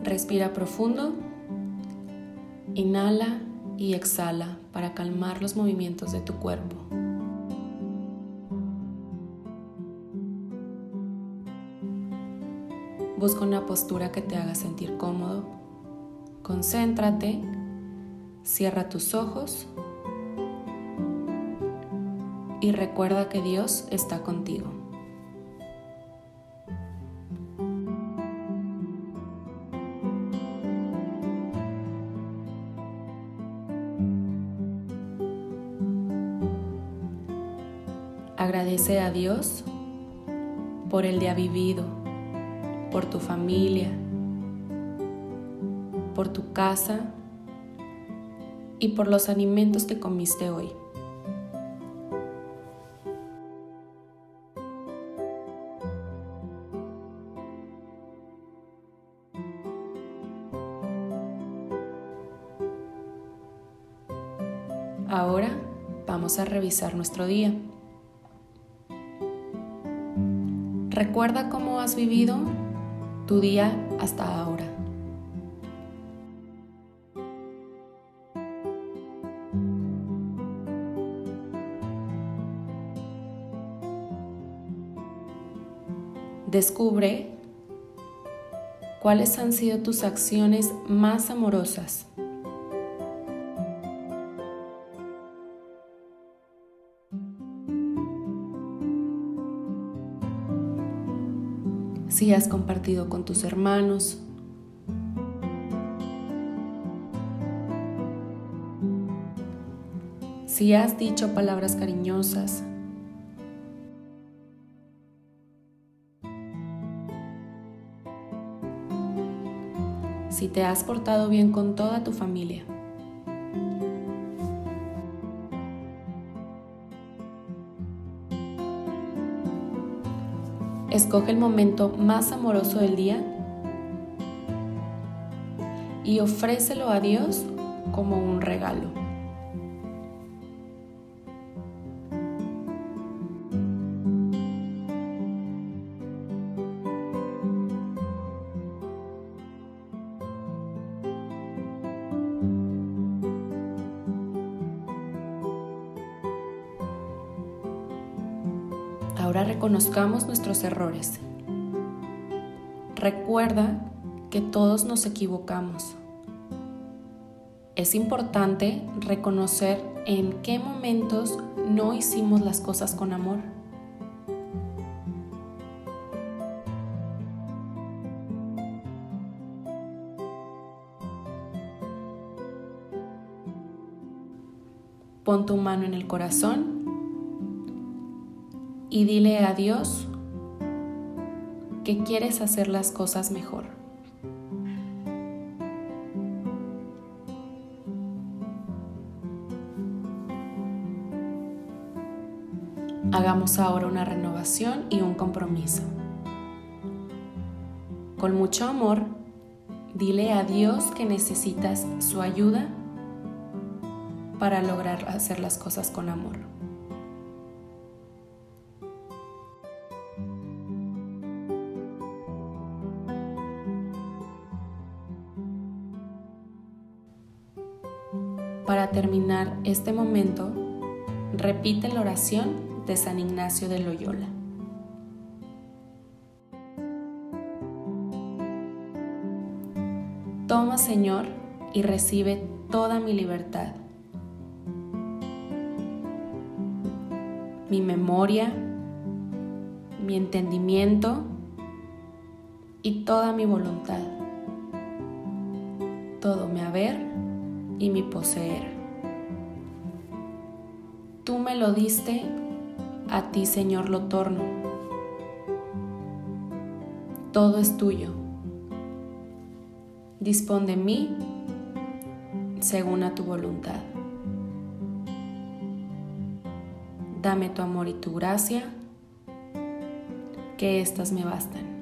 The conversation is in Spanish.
Respira profundo. Inhala y exhala para calmar los movimientos de tu cuerpo. Busca una postura que te haga sentir cómodo. Concéntrate. Cierra tus ojos. Y recuerda que Dios está contigo. Agradece a Dios por el día vivido, por tu familia, por tu casa y por los alimentos que comiste hoy. Ahora vamos a revisar nuestro día. Recuerda cómo has vivido tu día hasta ahora. Descubre cuáles han sido tus acciones más amorosas si has compartido con tus hermanos. Si has dicho palabras cariñosas. Si te has portado bien con toda tu familia. Escoge el momento más amoroso del día y ofrécelo a Dios como un regalo. Ahora reconozcamos nuestros errores. Recuerda que todos nos equivocamos. Es importante reconocer en qué momentos no hicimos las cosas con amor. Pon tu mano en el corazón y dile a Dios que quieres hacer las cosas mejor. Hagamos ahora una renovación y un compromiso. Con mucho amor, dile a Dios que necesitas su ayuda para lograr hacer las cosas con amor. Para terminar este momento, repite la oración de San Ignacio de Loyola. Toma, Señor, y recibe toda mi libertad, mi memoria, mi entendimiento y toda mi voluntad, todo mi haber y mi poseer. Tú me lo diste, a ti Señor lo torno. Todo es tuyo. Dispón de mí según a tu voluntad. Dame tu amor y tu gracia, que éstas me bastan.